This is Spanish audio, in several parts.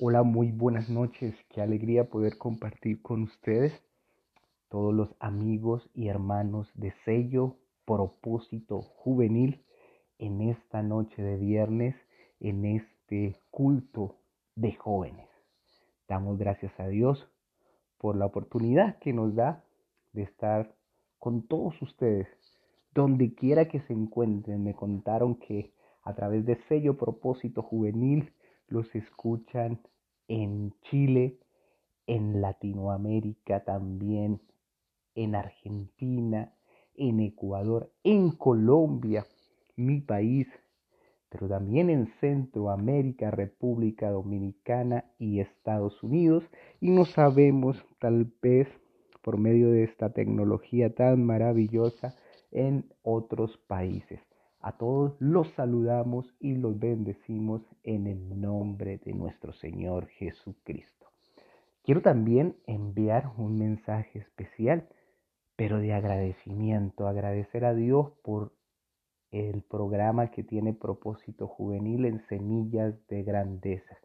Hola, muy buenas noches. Qué alegría poder compartir con ustedes, todos los amigos y hermanos de sello propósito juvenil, en esta noche de viernes, en este culto de jóvenes. Damos gracias a Dios por la oportunidad que nos da de estar con todos ustedes, donde quiera que se encuentren. Me contaron que a través de sello propósito juvenil, los escuchan en Chile, en Latinoamérica también, en Argentina, en Ecuador, en Colombia, mi país, pero también en Centroamérica, República Dominicana y Estados Unidos. Y no sabemos, tal vez, por medio de esta tecnología tan maravillosa, en otros países. A todos los saludamos y los bendecimos en el nombre de nuestro Señor Jesucristo. Quiero también enviar un mensaje especial, pero de agradecimiento, agradecer a Dios por el programa que tiene propósito juvenil en Semillas de Grandeza.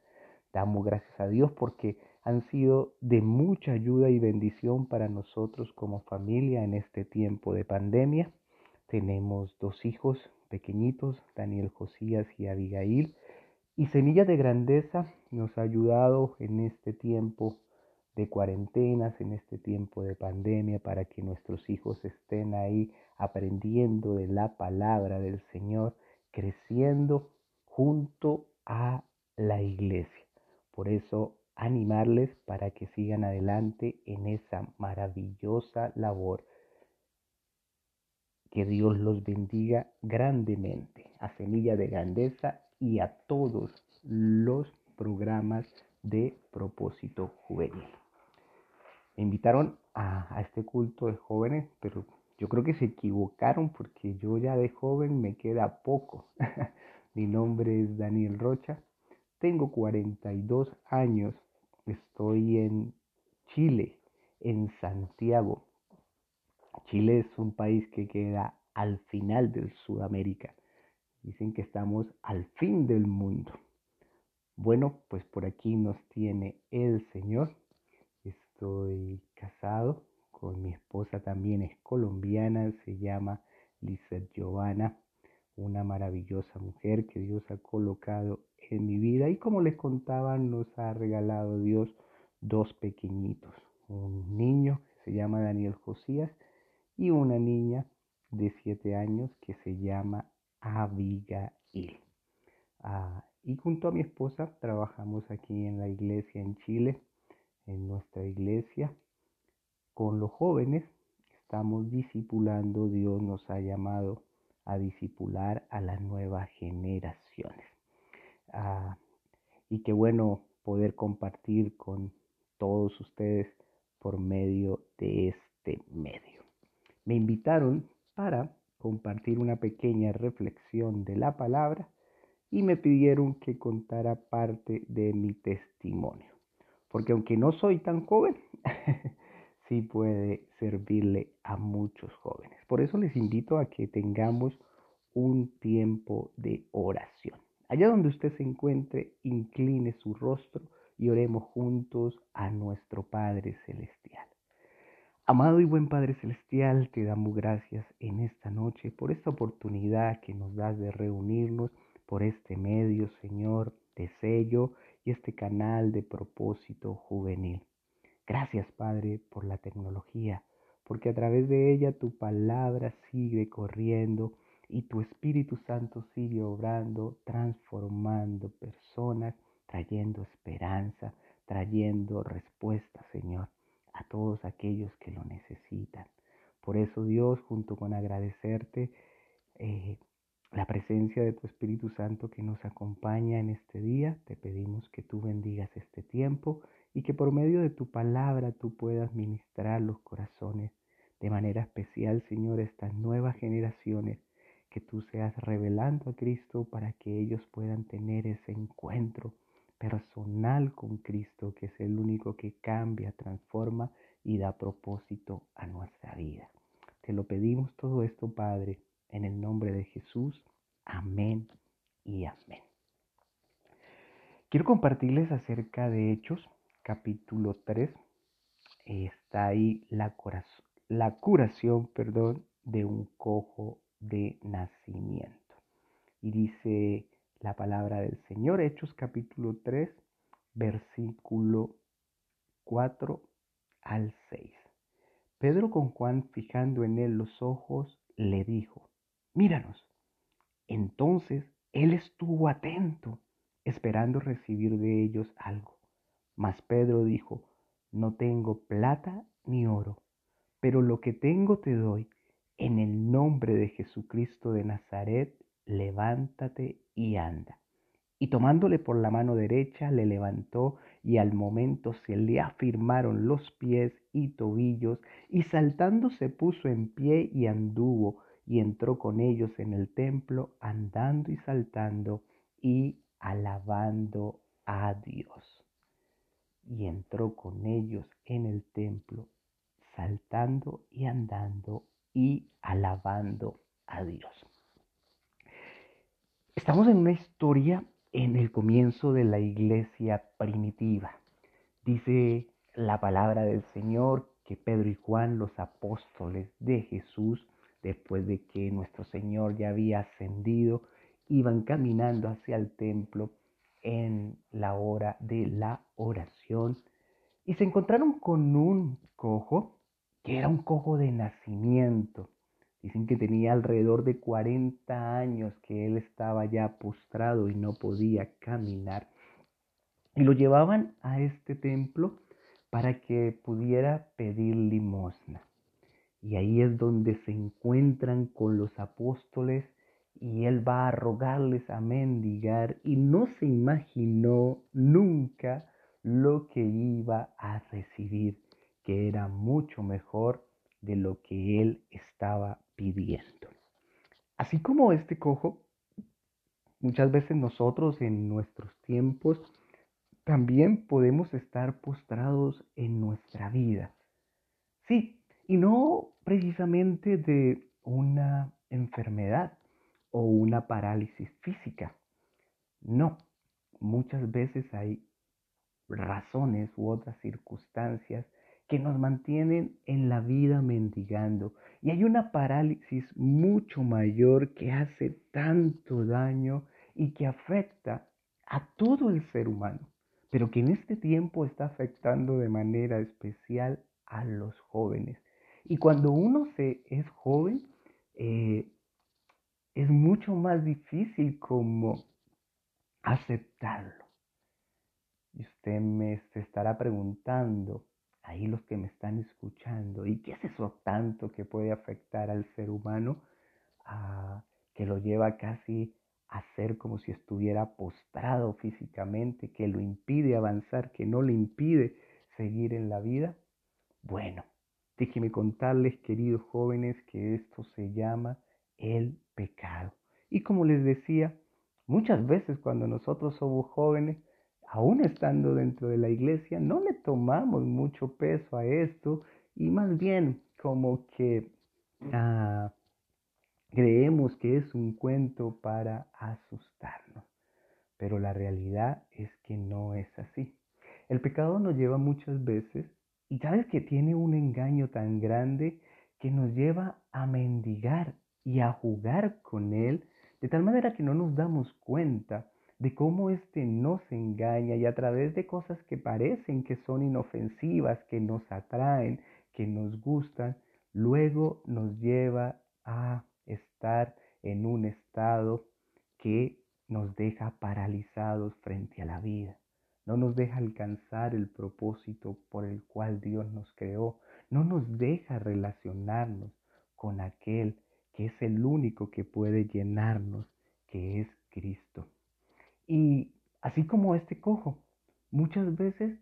Damos gracias a Dios porque han sido de mucha ayuda y bendición para nosotros como familia en este tiempo de pandemia. Tenemos dos hijos pequeñitos, Daniel Josías y Abigail. Y Semillas de Grandeza nos ha ayudado en este tiempo de cuarentenas, en este tiempo de pandemia, para que nuestros hijos estén ahí aprendiendo de la palabra del Señor, creciendo junto a la iglesia. Por eso animarles para que sigan adelante en esa maravillosa labor que Dios los bendiga grandemente a Semilla de Grandeza y a todos los programas de propósito juvenil. Me invitaron a, este culto de jóvenes, pero yo creo que se equivocaron porque yo ya de joven me queda poco. Mi nombre es Daniel Rocha, tengo 42 años, estoy en Chile, en Santiago, Chile es un país que queda al final de Sudamérica. Dicen que estamos al fin del mundo. Bueno, pues por aquí nos tiene el Señor. Estoy casado con mi esposa, también es colombiana, se llama Lizeth Giovanna, una maravillosa mujer que Dios ha colocado en mi vida y como les contaba, nos ha regalado Dios dos pequeñitos, un niño que se llama Daniel Josías y una niña de 7 años que se llama Abigail. Ah, y junto a mi esposa trabajamos aquí en la iglesia en Chile, en nuestra iglesia. Con los jóvenes estamos discipulando, Dios nos ha llamado a discipular a las nuevas generaciones. Ah, y qué bueno poder compartir con todos ustedes por medio de este medio me invitaron para compartir una pequeña reflexión de la palabra y me pidieron que contara parte de mi testimonio. Porque aunque no soy tan joven, sí puede servirle a muchos jóvenes. Por eso les invito a que tengamos un tiempo de oración. Allá donde usted se encuentre, incline su rostro y oremos juntos a nuestro Padre Celestial. Amado y buen Padre Celestial, te damos gracias en esta noche por esta oportunidad que nos das de reunirnos por este medio, Señor, de sello y este canal de propósito juvenil. Gracias, Padre, por la tecnología, porque a través de ella tu palabra sigue corriendo y tu Espíritu Santo sigue obrando, transformando personas, trayendo esperanza, trayendo respuesta, Señor a todos aquellos que lo necesitan. Por eso Dios, junto con agradecerte eh, la presencia de tu Espíritu Santo que nos acompaña en este día, te pedimos que tú bendigas este tiempo y que por medio de tu palabra tú puedas ministrar los corazones de manera especial, Señor, estas nuevas generaciones, que tú seas revelando a Cristo para que ellos puedan tener ese encuentro personal con Cristo, que es el único que cambia, transforma y da propósito a nuestra vida. Te lo pedimos todo esto, Padre, en el nombre de Jesús. Amén y amén. Quiero compartirles acerca de Hechos, capítulo 3. Está ahí la, la curación perdón, de un cojo de nacimiento. Y dice la palabra del Señor, Hechos capítulo 3, versículo 4 al 6. Pedro con Juan, fijando en él los ojos, le dijo, míranos. Entonces él estuvo atento, esperando recibir de ellos algo. Mas Pedro dijo, no tengo plata ni oro, pero lo que tengo te doy. En el nombre de Jesucristo de Nazaret, levántate y anda. Y tomándole por la mano derecha, le levantó y al momento se le afirmaron los pies y tobillos, y saltando se puso en pie y anduvo, y entró con ellos en el templo, andando y saltando y alabando a Dios. Y entró con ellos en el templo, saltando y andando y alabando a Dios. Estamos en una historia en el comienzo de la iglesia primitiva. Dice la palabra del Señor que Pedro y Juan, los apóstoles de Jesús, después de que nuestro Señor ya había ascendido, iban caminando hacia el templo en la hora de la oración y se encontraron con un cojo que era un cojo de nacimiento. Dicen que tenía alrededor de 40 años que él estaba ya postrado y no podía caminar. Y lo llevaban a este templo para que pudiera pedir limosna. Y ahí es donde se encuentran con los apóstoles y él va a rogarles a mendigar y no se imaginó nunca lo que iba a recibir, que era mucho mejor de lo que él estaba pidiendo. Así como este cojo, muchas veces nosotros en nuestros tiempos también podemos estar postrados en nuestra vida. Sí, y no precisamente de una enfermedad o una parálisis física. No, muchas veces hay razones u otras circunstancias que nos mantienen en la vida mendigando. Y hay una parálisis mucho mayor que hace tanto daño y que afecta a todo el ser humano, pero que en este tiempo está afectando de manera especial a los jóvenes. Y cuando uno se es joven, eh, es mucho más difícil como aceptarlo. Y usted me estará preguntando, ahí los que me están escuchando, ¿y qué es eso tanto que puede afectar al ser humano ah, que lo lleva casi a ser como si estuviera postrado físicamente, que lo impide avanzar, que no le impide seguir en la vida? Bueno, déjenme contarles, queridos jóvenes, que esto se llama el pecado. Y como les decía, muchas veces cuando nosotros somos jóvenes, aún estando dentro de la iglesia, no le tomamos mucho peso a esto y más bien como que ah, creemos que es un cuento para asustarnos. Pero la realidad es que no es así. El pecado nos lleva muchas veces y sabes que tiene un engaño tan grande que nos lleva a mendigar y a jugar con él de tal manera que no nos damos cuenta de cómo éste nos engaña y a través de cosas que parecen que son inofensivas, que nos atraen, que nos gustan, luego nos lleva a estar en un estado que nos deja paralizados frente a la vida, no nos deja alcanzar el propósito por el cual Dios nos creó, no nos deja relacionarnos con aquel que es el único que puede llenarnos, que es Cristo. Y así como este cojo, muchas veces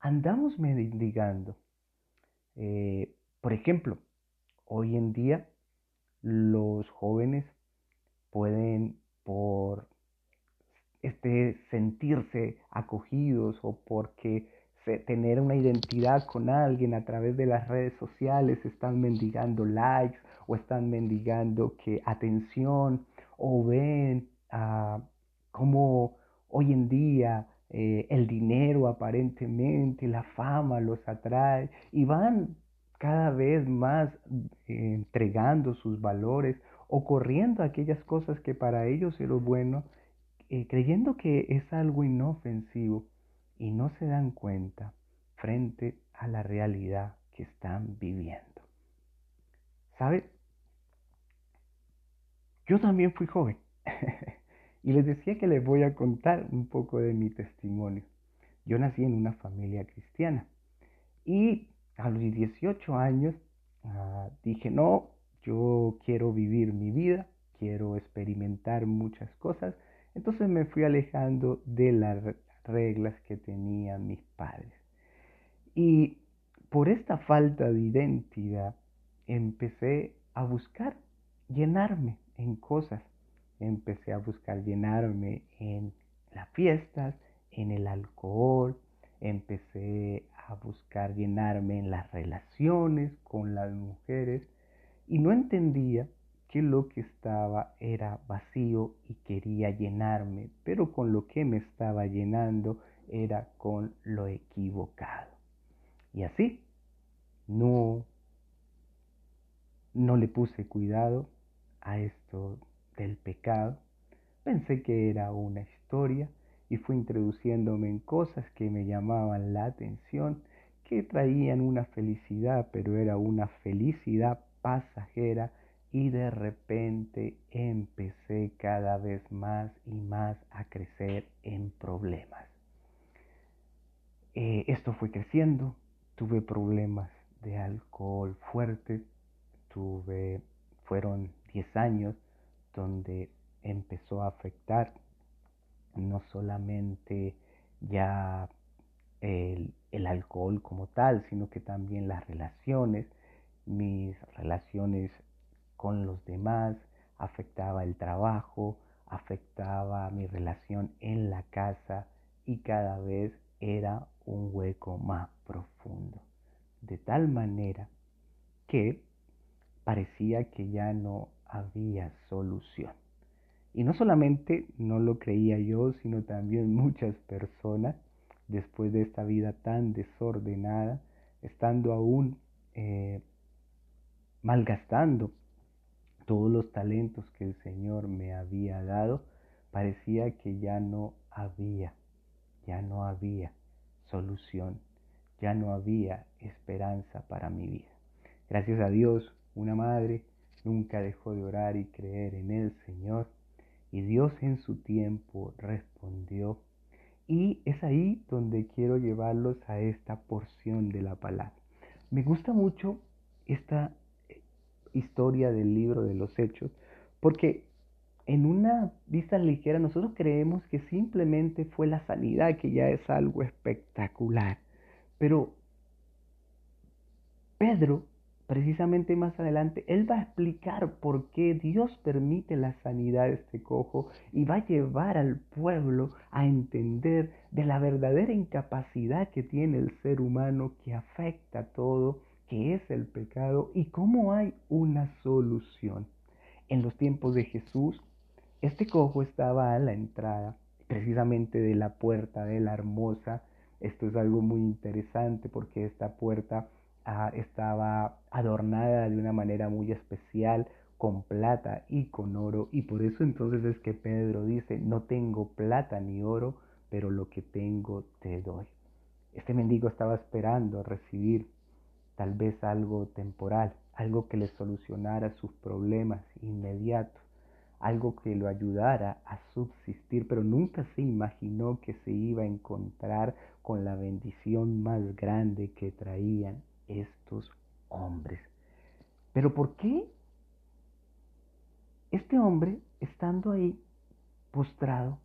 andamos mendigando. Eh, por ejemplo, hoy en día los jóvenes pueden por este, sentirse acogidos o porque tener una identidad con alguien a través de las redes sociales, están mendigando likes o están mendigando que atención o ven a cómo hoy en día eh, el dinero aparentemente, la fama los atrae y van cada vez más eh, entregando sus valores o corriendo aquellas cosas que para ellos es lo bueno, eh, creyendo que es algo inofensivo y no se dan cuenta frente a la realidad que están viviendo. ¿Sabe? Yo también fui joven y les decía que les voy a contar un poco de mi testimonio. Yo nací en una familia cristiana y a los 18 años ah, dije, no, yo quiero vivir mi vida, quiero experimentar muchas cosas. Entonces me fui alejando de las reglas que tenían mis padres. Y por esta falta de identidad empecé a buscar llenarme en cosas. Empecé a buscar llenarme en las fiestas, en el alcohol, empecé a buscar llenarme en las relaciones con las mujeres y no entendía que lo que estaba era vacío y quería llenarme, pero con lo que me estaba llenando era con lo equivocado. Y así, no, no le puse cuidado a esto del pecado. Pensé que era una historia y fui introduciéndome en cosas que me llamaban la atención, que traían una felicidad, pero era una felicidad pasajera y de repente empecé cada vez más y más a crecer en problemas. Eh, esto fue creciendo, tuve problemas de alcohol fuerte, tuve, fueron 10 años donde empezó a afectar no solamente ya el, alcohol como tal, sino que también las relaciones, mis relaciones con los demás, afectaba el trabajo, afectaba mi relación en la casa y cada vez era un hueco más profundo. De tal manera que parecía que ya no había solución. Y no solamente no lo creía yo, sino también muchas personas, después de esta vida tan desordenada, estando aún eh, malgastando todos los talentos que el Señor me había dado, parecía que ya no había, ya no había solución, ya no había esperanza para mi vida. Gracias a Dios, una madre nunca dejó de orar y creer en el Señor y Dios en su tiempo respondió. Y es ahí donde quiero llevarlos a esta porción de la palabra. Me gusta mucho esta eh, historia del libro de los hechos, porque en una vista ligera nosotros creemos que simplemente fue la sanidad, que ya es algo espectacular. Pero Pedro precisamente más adelante, Él va a explicar por qué Dios permite la sanidad de este cojo y va a llevar al pueblo a entender de la verdadera incapacidad que tiene el ser humano que afecta todo, que es el pecado y cómo hay una solución. En los tiempos de Jesús, este cojo estaba a la entrada precisamente de la puerta de la hermosa. Esto es algo muy interesante porque esta puerta estaba adornada de una manera muy especial con plata y con oro y por eso entonces es que Pedro dice, no tengo plata ni oro, pero lo que tengo te doy. Este mendigo estaba esperando recibir tal vez algo temporal, algo que le solucionara sus problemas inmediatos, algo que lo ayudara a subsistir, pero nunca se imaginó que se iba a encontrar con la bendición más grande que traían estos hombres. Pero ¿por qué este hombre, estando ahí postrado,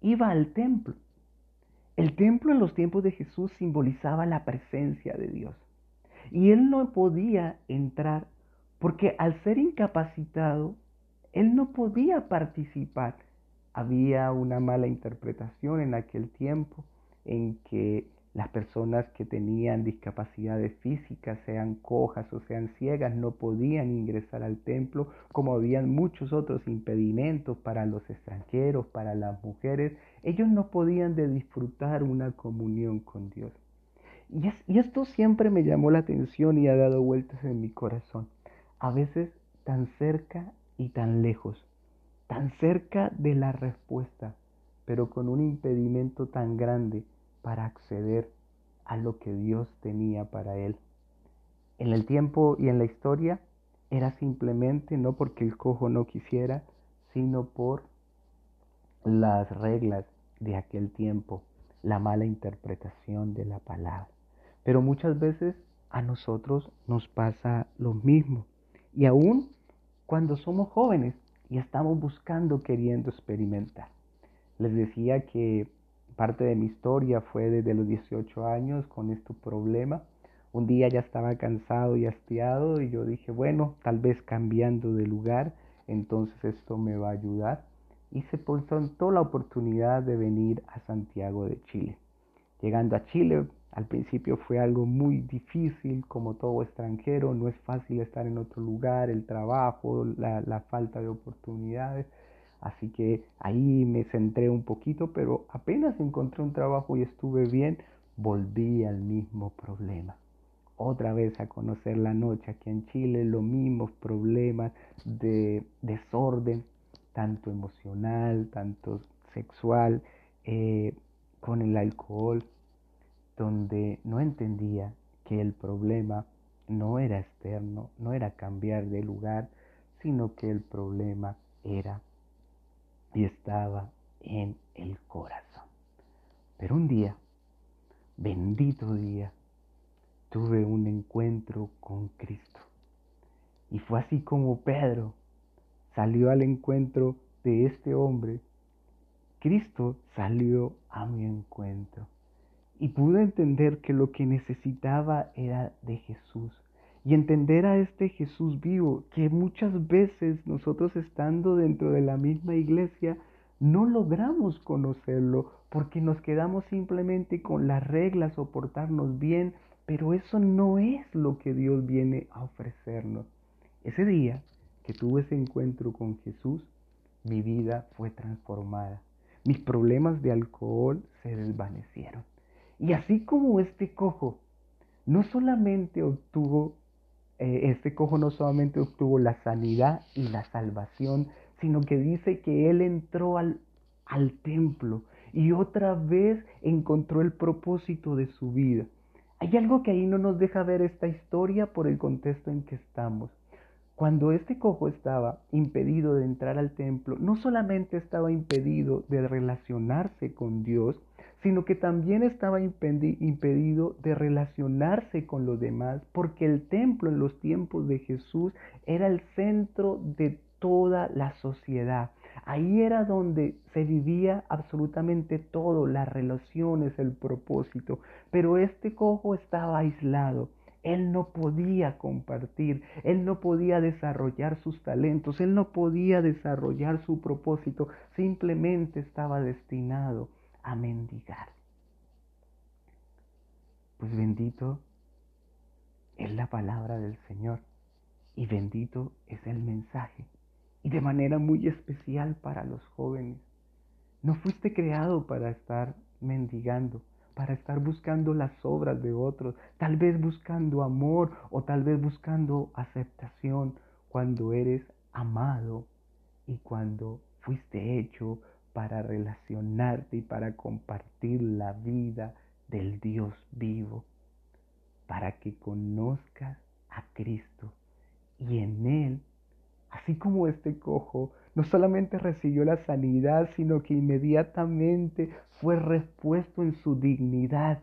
iba al templo? El templo en los tiempos de Jesús simbolizaba la presencia de Dios. Y él no podía entrar porque al ser incapacitado, él no podía participar. Había una mala interpretación en aquel tiempo en que las personas que tenían discapacidades físicas, sean cojas o sean ciegas, no podían ingresar al templo, como habían muchos otros impedimentos para los extranjeros, para las mujeres. Ellos no podían de disfrutar una comunión con Dios. Y, y esto siempre me llamó la atención y ha dado vueltas en mi corazón. A veces tan cerca y tan lejos, tan cerca de la respuesta, pero con un impedimento tan grande para acceder a lo que Dios tenía para él. En el tiempo y en la historia era simplemente no porque el cojo no quisiera, sino por las reglas de aquel tiempo, la mala interpretación de la palabra. Pero muchas veces a nosotros nos pasa lo mismo. Y aún cuando somos jóvenes y estamos buscando, queriendo experimentar. Les decía que parte de mi historia fue desde los 18 años con este problema. Un día ya estaba cansado y hastiado y yo dije, bueno, tal vez cambiando de lugar, entonces esto me va a ayudar. Y se presentó la oportunidad de venir a Santiago de Chile. Llegando a Chile, al principio fue algo muy difícil, como todo extranjero, no es fácil estar en otro lugar, el trabajo, la, la falta de oportunidades. Así que ahí me centré un poquito, pero apenas encontré un trabajo y estuve bien, volví al mismo problema. Otra vez a conocer la noche aquí en Chile, los mismos problemas de desorden, tanto emocional, tanto sexual, eh, con el alcohol, donde no entendía que el problema no era externo, no era cambiar de lugar, sino que el problema era y estaba en el corazón. Pero un día, bendito día, tuve un encuentro con Cristo. Y fue así como Pedro salió al encuentro de este hombre. Cristo salió a mi encuentro. Y pude entender que lo que necesitaba era de Jesús y entender a este Jesús vivo, que muchas veces nosotros estando dentro de la misma iglesia no logramos conocerlo porque nos quedamos simplemente con las reglas o portarnos bien, pero eso no es lo que Dios viene a ofrecernos. Ese día que tuve ese encuentro con Jesús, mi vida fue transformada. Mis problemas de alcohol se desvanecieron. Y así como este cojo no solamente obtuvo eh, este cojo no solamente obtuvo la sanidad y la salvación, sino que dice que él entró al, al templo y otra vez encontró el propósito de su vida. Hay algo que ahí no nos deja ver esta historia por el contexto en que estamos. Cuando este cojo estaba impedido de entrar al templo, no solamente estaba impedido de relacionarse con Dios, sino que también estaba impedido de relacionarse con los demás, porque el templo en los tiempos de Jesús era el centro de toda la sociedad. Ahí era donde se vivía absolutamente todo, las relaciones, el propósito. Pero este cojo estaba aislado. Él no podía compartir, él no podía desarrollar sus talentos, él no podía desarrollar su propósito, simplemente estaba destinado a mendigar. Pues bendito es la palabra del Señor y bendito es el mensaje. Y de manera muy especial para los jóvenes. No fuiste creado para estar mendigando, para estar buscando las obras de otros, tal vez buscando amor o tal vez buscando aceptación cuando eres amado y cuando fuiste hecho para relacionarte y para compartir la vida del Dios vivo, para que conozcas a Cristo y en Él, así como este cojo, no solamente recibió la sanidad, sino que inmediatamente fue repuesto en su dignidad,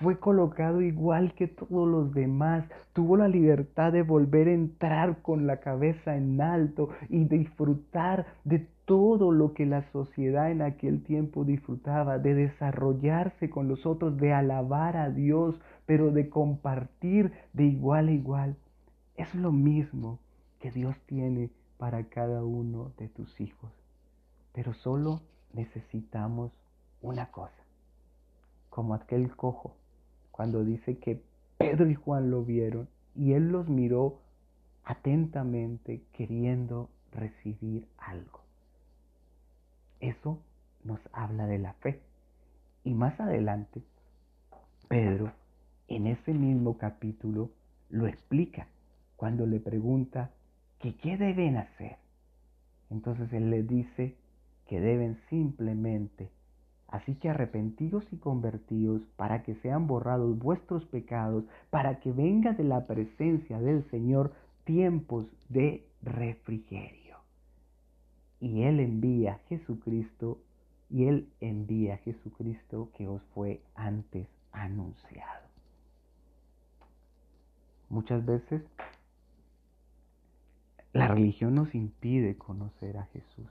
fue colocado igual que todos los demás, tuvo la libertad de volver a entrar con la cabeza en alto y disfrutar de todo lo que la sociedad en aquel tiempo disfrutaba, de desarrollarse con los otros, de alabar a Dios, pero de compartir de igual a igual. Es lo mismo que Dios tiene para cada uno de tus hijos. Pero solo necesitamos una cosa, como aquel cojo, cuando dice que Pedro y Juan lo vieron y él los miró atentamente queriendo recibir algo. Eso nos habla de la fe. Y más adelante, Pedro, en ese mismo capítulo, lo explica cuando le pregunta que qué deben hacer. Entonces él le dice que deben simplemente, así que arrepentidos y convertidos para que sean borrados vuestros pecados, para que venga de la presencia del Señor tiempos de refrigerio. Y Él envía a Jesucristo, y Él envía a Jesucristo que os fue antes anunciado. Muchas veces la religión nos impide conocer a Jesús.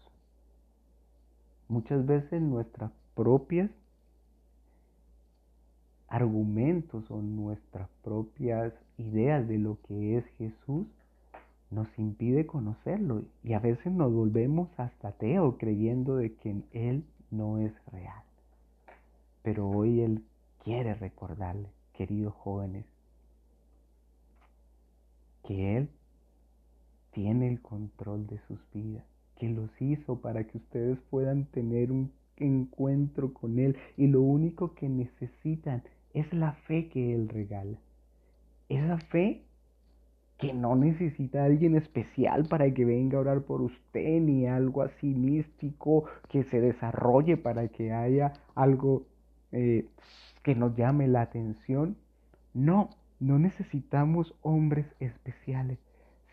Muchas veces nuestras propias argumentos o nuestras propias ideas de lo que es Jesús nos impide conocerlo y a veces nos volvemos hasta ateo creyendo de que Él no es real. Pero hoy Él quiere recordarle, queridos jóvenes, que Él tiene el control de sus vidas, que los hizo para que ustedes puedan tener un encuentro con Él y lo único que necesitan es la fe que Él regala. Esa fe que no necesita a alguien especial para que venga a orar por usted, ni algo así místico que se desarrolle para que haya algo eh, que nos llame la atención. No, no necesitamos hombres especiales,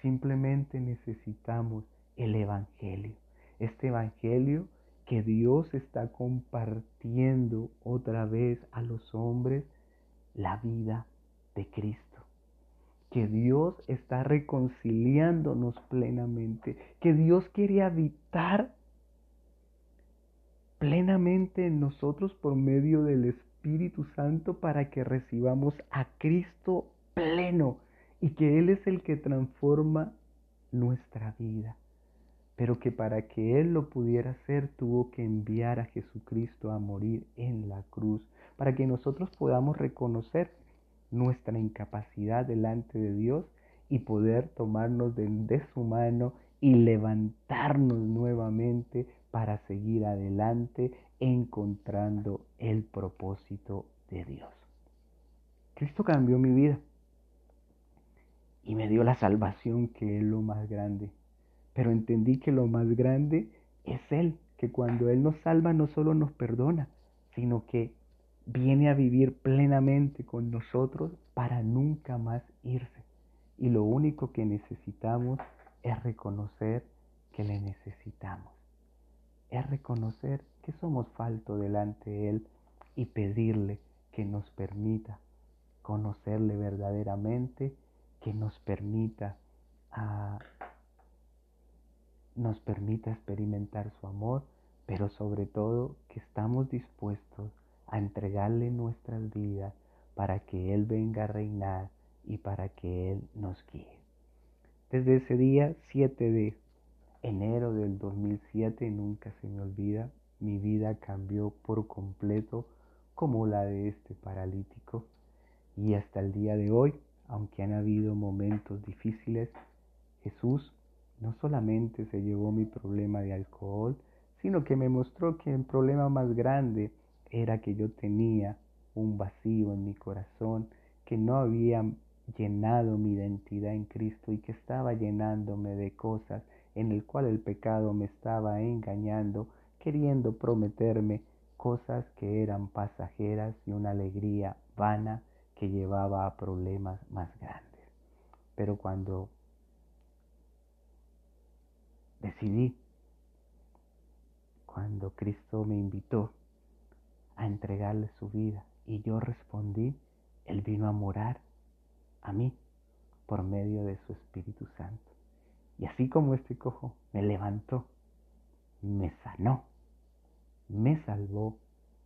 simplemente necesitamos el Evangelio. Este Evangelio que Dios está compartiendo otra vez a los hombres la vida de Cristo que Dios está reconciliándonos plenamente, que Dios quiere habitar plenamente en nosotros por medio del Espíritu Santo para que recibamos a Cristo pleno y que Él es el que transforma nuestra vida. Pero que para que Él lo pudiera hacer tuvo que enviar a Jesucristo a morir en la cruz, para que nosotros podamos reconocer nuestra incapacidad delante de Dios y poder tomarnos de, su mano y levantarnos nuevamente para seguir adelante encontrando el propósito de Dios. Cristo cambió mi vida y me dio la salvación que es lo más grande. Pero entendí que lo más grande es Él, que cuando Él nos salva no solo nos perdona, sino que viene a vivir plenamente con nosotros para nunca más irse. Y lo único que necesitamos es reconocer que le necesitamos. Es reconocer que somos falto delante de Él y pedirle que nos permita conocerle verdaderamente, que nos permita ah, nos permita experimentar su amor, pero sobre todo que estamos dispuestos a entregarle nuestras vidas para que Él venga a reinar y para que Él nos guíe. Desde ese día 7 de enero del 2007, nunca se me olvida, mi vida cambió por completo como la de este paralítico. Y hasta el día de hoy, aunque han habido momentos difíciles, Jesús no solamente se llevó mi problema de alcohol, sino que me mostró que el problema más grande era que yo tenía un vacío en mi corazón, que no había llenado mi identidad en Cristo y que estaba llenándome de cosas en el cual el pecado me estaba engañando, queriendo prometerme cosas que eran pasajeras y una alegría vana que llevaba a problemas más grandes. Pero cuando decidí, cuando Cristo me invitó a entregarle su vida. Y yo respondí, Él vino a morar a mí por medio de su Espíritu Santo. Y así como este cojo me levantó, me sanó, me salvó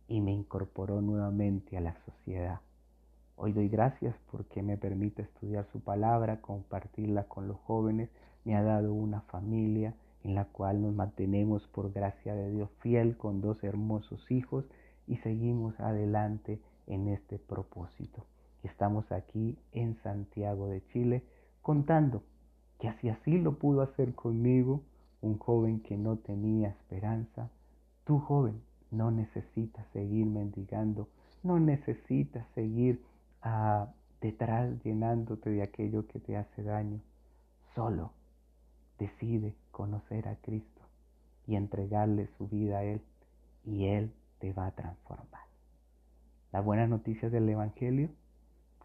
y me incorporó nuevamente a la sociedad. Hoy doy gracias porque me permite estudiar su palabra, compartirla con los jóvenes, me ha dado una familia en la cual nos mantenemos por gracia de Dios fiel con dos hermosos hijos y seguimos adelante en este propósito. Estamos aquí en Santiago de Chile contando que así así lo pudo hacer conmigo un joven que no tenía esperanza, tú joven no necesitas seguir mendigando, no necesitas seguir ah, detrás llenándote de aquello que te hace daño. Solo decide conocer a Cristo y entregarle su vida a Él y Él te va a transformar. La buena noticia del Evangelio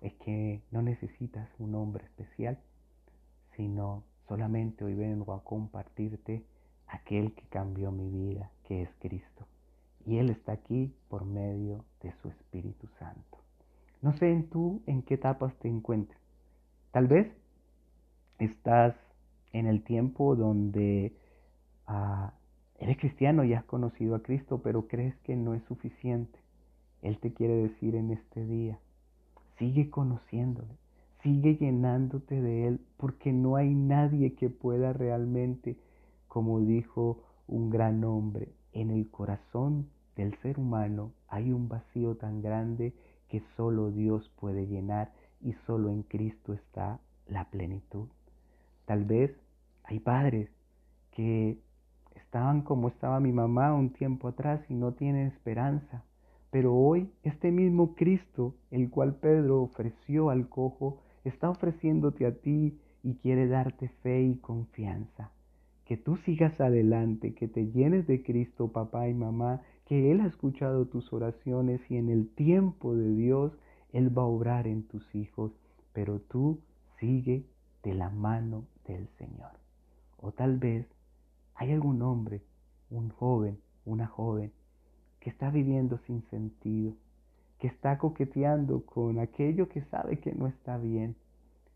es que no necesitas un hombre especial, sino solamente hoy vengo a compartirte aquel que cambió mi vida, que es Cristo. Y Él está aquí por medio de su Espíritu Santo. No sé en tú en qué etapas te encuentres. Tal vez estás en el tiempo donde ah, eres cristiano y has conocido a Cristo, pero crees que no es suficiente. Él te quiere decir en este día, sigue conociéndole, sigue llenándote de Él, porque no hay nadie que pueda realmente, como dijo un gran hombre, en el corazón del ser humano hay un vacío tan grande que solo Dios puede llenar y solo en Cristo está la plenitud. Tal vez hay padres que estaban como estaba mi mamá un tiempo atrás y no tienen esperanza. Pero hoy este mismo Cristo, el cual Pedro ofreció al cojo, está ofreciéndote a ti y quiere darte fe y confianza. Que tú sigas adelante, que te llenes de Cristo, papá y mamá, que Él ha escuchado tus oraciones y en el tiempo de Dios Él va a obrar en tus hijos, pero tú sigue de la mano del Señor. O tal vez hay algún hombre, un joven, una joven, que está viviendo sin sentido, que está coqueteando con aquello que sabe que no está bien.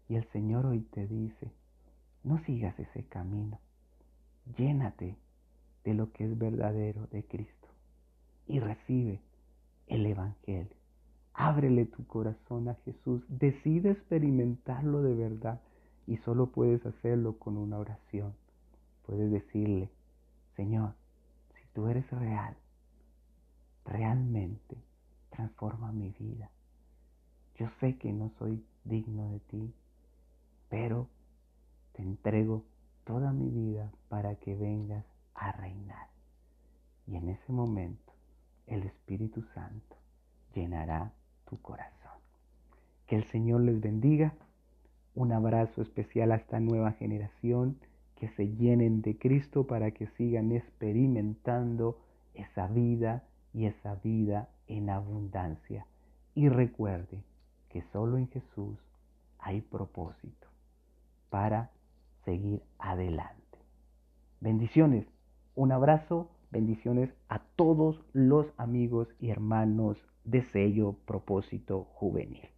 Y el Señor hoy te dice, no sigas ese camino, llénate de lo que es verdadero de Cristo y recibe el Evangelio. Ábrele tu corazón a Jesús, decide experimentarlo de verdad y solo puedes hacerlo con una oración. Puedes decirle, Señor, si tú eres real, realmente transforma mi vida. Yo sé que no soy digno de ti, pero te entrego toda mi vida para que vengas a reinar. Y en ese momento el Espíritu Santo llenará tu corazón. Que el Señor les bendiga. Un abrazo especial a esta nueva generación. Que se llenen de Cristo para que sigan experimentando esa vida y esa vida en abundancia. Y recuerde que solo en Jesús hay propósito para seguir adelante. Bendiciones, un abrazo, bendiciones a todos los amigos y hermanos de sello propósito juvenil.